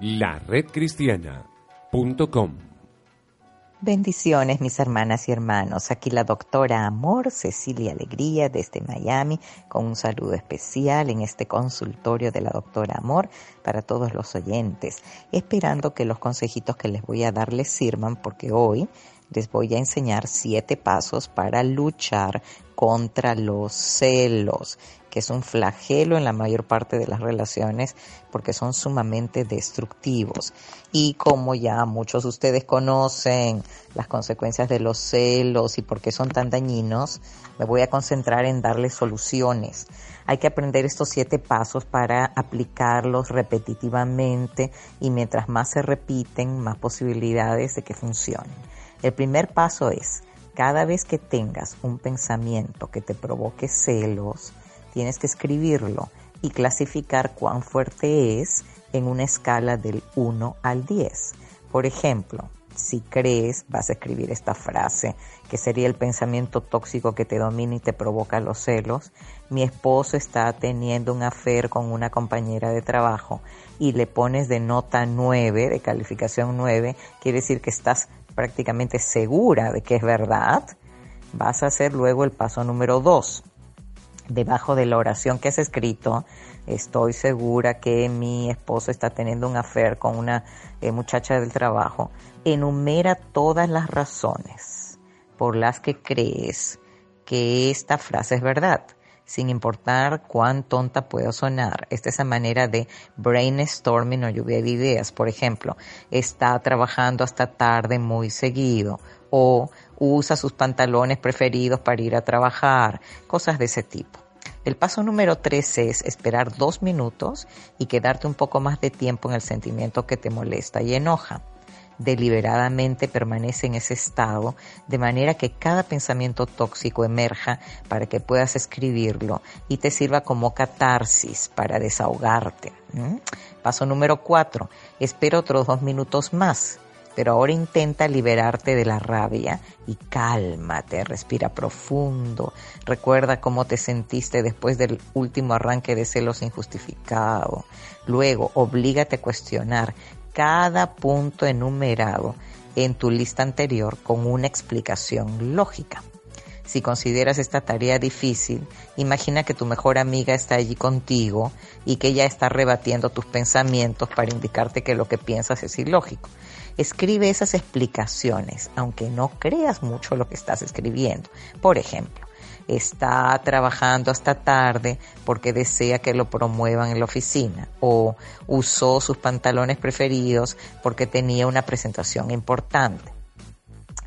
La redcristiana.com Bendiciones mis hermanas y hermanos. Aquí la doctora Amor Cecilia Alegría desde Miami con un saludo especial en este consultorio de la doctora Amor para todos los oyentes, esperando que los consejitos que les voy a dar les sirvan porque hoy les voy a enseñar siete pasos para luchar contra los celos que es un flagelo en la mayor parte de las relaciones porque son sumamente destructivos. Y como ya muchos de ustedes conocen las consecuencias de los celos y por qué son tan dañinos, me voy a concentrar en darles soluciones. Hay que aprender estos siete pasos para aplicarlos repetitivamente y mientras más se repiten, más posibilidades de que funcionen. El primer paso es, cada vez que tengas un pensamiento que te provoque celos, tienes que escribirlo y clasificar cuán fuerte es en una escala del 1 al 10. Por ejemplo, si crees, vas a escribir esta frase, que sería el pensamiento tóxico que te domina y te provoca los celos. Mi esposo está teniendo un afer con una compañera de trabajo y le pones de nota 9, de calificación 9, quiere decir que estás prácticamente segura de que es verdad. Vas a hacer luego el paso número 2 debajo de la oración que has escrito, estoy segura que mi esposo está teniendo un affair con una eh, muchacha del trabajo, enumera todas las razones por las que crees que esta frase es verdad, sin importar cuán tonta pueda sonar. Esta es la manera de brainstorming o lluvia de ideas. Por ejemplo, está trabajando hasta tarde muy seguido o usa sus pantalones preferidos para ir a trabajar, cosas de ese tipo. El paso número tres es esperar dos minutos y quedarte un poco más de tiempo en el sentimiento que te molesta y enoja. Deliberadamente permanece en ese estado de manera que cada pensamiento tóxico emerja para que puedas escribirlo y te sirva como catarsis para desahogarte. Paso número cuatro, espera otros dos minutos más pero ahora intenta liberarte de la rabia y cálmate, respira profundo, recuerda cómo te sentiste después del último arranque de celos injustificado. Luego, oblígate a cuestionar cada punto enumerado en tu lista anterior con una explicación lógica. Si consideras esta tarea difícil, imagina que tu mejor amiga está allí contigo y que ella está rebatiendo tus pensamientos para indicarte que lo que piensas es ilógico. Escribe esas explicaciones, aunque no creas mucho lo que estás escribiendo. Por ejemplo, está trabajando hasta tarde porque desea que lo promuevan en la oficina o usó sus pantalones preferidos porque tenía una presentación importante.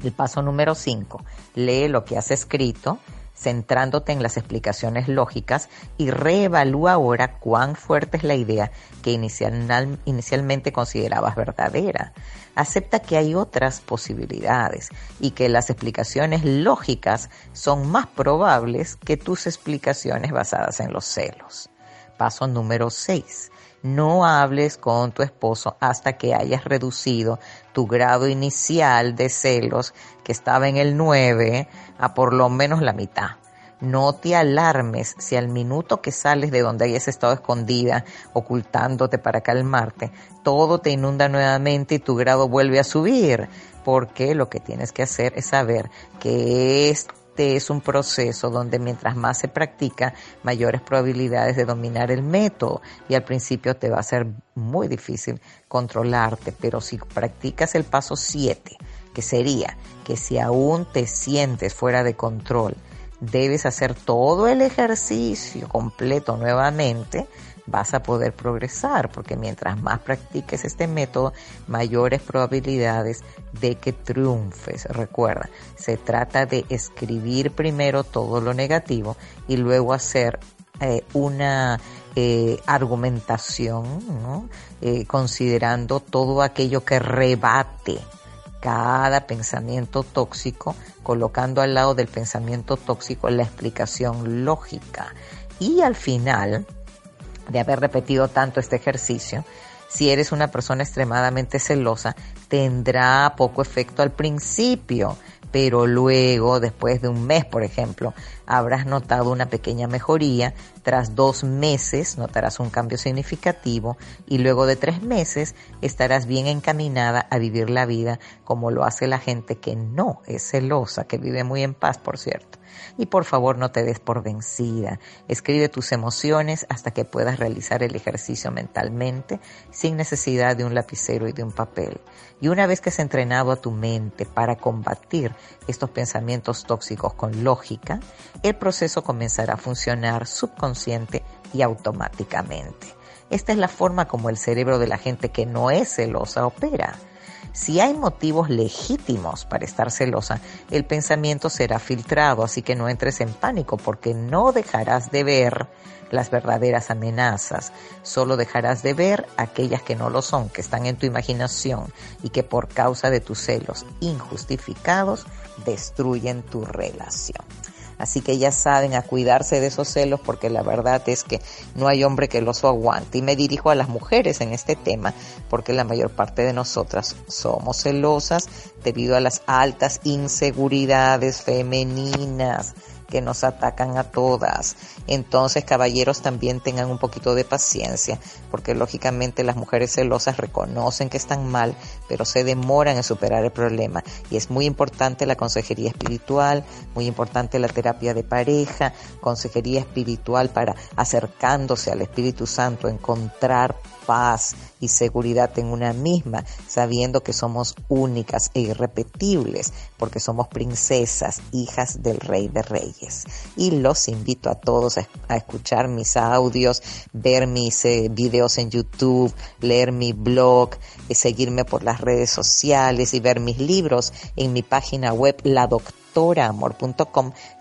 El paso número 5, lee lo que has escrito centrándote en las explicaciones lógicas y reevalúa ahora cuán fuerte es la idea que inicialmente considerabas verdadera. Acepta que hay otras posibilidades y que las explicaciones lógicas son más probables que tus explicaciones basadas en los celos. Paso número 6 no hables con tu esposo hasta que hayas reducido tu grado inicial de celos, que estaba en el 9, a por lo menos la mitad. No te alarmes si al minuto que sales de donde hayas estado escondida, ocultándote para calmarte, todo te inunda nuevamente y tu grado vuelve a subir, porque lo que tienes que hacer es saber que es este es un proceso donde mientras más se practica, mayores probabilidades de dominar el método y al principio te va a ser muy difícil controlarte, pero si practicas el paso 7, que sería que si aún te sientes fuera de control, debes hacer todo el ejercicio completo nuevamente, vas a poder progresar, porque mientras más practiques este método, mayores probabilidades de que triunfes. Recuerda, se trata de escribir primero todo lo negativo y luego hacer eh, una eh, argumentación, eh, considerando todo aquello que rebate cada pensamiento tóxico, colocando al lado del pensamiento tóxico la explicación lógica. Y al final de haber repetido tanto este ejercicio, si eres una persona extremadamente celosa, tendrá poco efecto al principio, pero luego, después de un mes, por ejemplo, habrás notado una pequeña mejoría, tras dos meses notarás un cambio significativo y luego de tres meses estarás bien encaminada a vivir la vida como lo hace la gente que no es celosa, que vive muy en paz, por cierto. Y por favor no te des por vencida. Escribe tus emociones hasta que puedas realizar el ejercicio mentalmente sin necesidad de un lapicero y de un papel. Y una vez que has entrenado a tu mente para combatir estos pensamientos tóxicos con lógica, el proceso comenzará a funcionar subconsciente y automáticamente. Esta es la forma como el cerebro de la gente que no es celosa opera. Si hay motivos legítimos para estar celosa, el pensamiento será filtrado, así que no entres en pánico porque no dejarás de ver las verdaderas amenazas, solo dejarás de ver aquellas que no lo son, que están en tu imaginación y que por causa de tus celos injustificados destruyen tu relación. Así que ya saben a cuidarse de esos celos porque la verdad es que no hay hombre que los aguante. Y me dirijo a las mujeres en este tema porque la mayor parte de nosotras somos celosas debido a las altas inseguridades femeninas que nos atacan a todas. Entonces, caballeros, también tengan un poquito de paciencia, porque lógicamente las mujeres celosas reconocen que están mal, pero se demoran en superar el problema. Y es muy importante la consejería espiritual, muy importante la terapia de pareja, consejería espiritual para acercándose al Espíritu Santo, encontrar paz y seguridad en una misma, sabiendo que somos únicas e irrepetibles, porque somos princesas, hijas del Rey de Reyes. Y los invito a todos a, escuchar mis audios, ver mis eh, videos en YouTube, leer mi blog, y seguirme por las redes sociales y ver mis libros en mi página web, La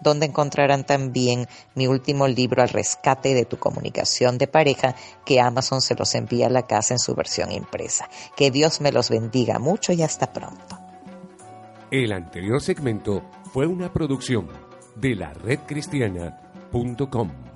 donde encontrarán también mi último libro al rescate de tu comunicación de pareja, que Amazon se los envía a la casa en su versión impresa. Que Dios me los bendiga mucho y hasta pronto. El anterior segmento fue una producción de la redcristiana.com.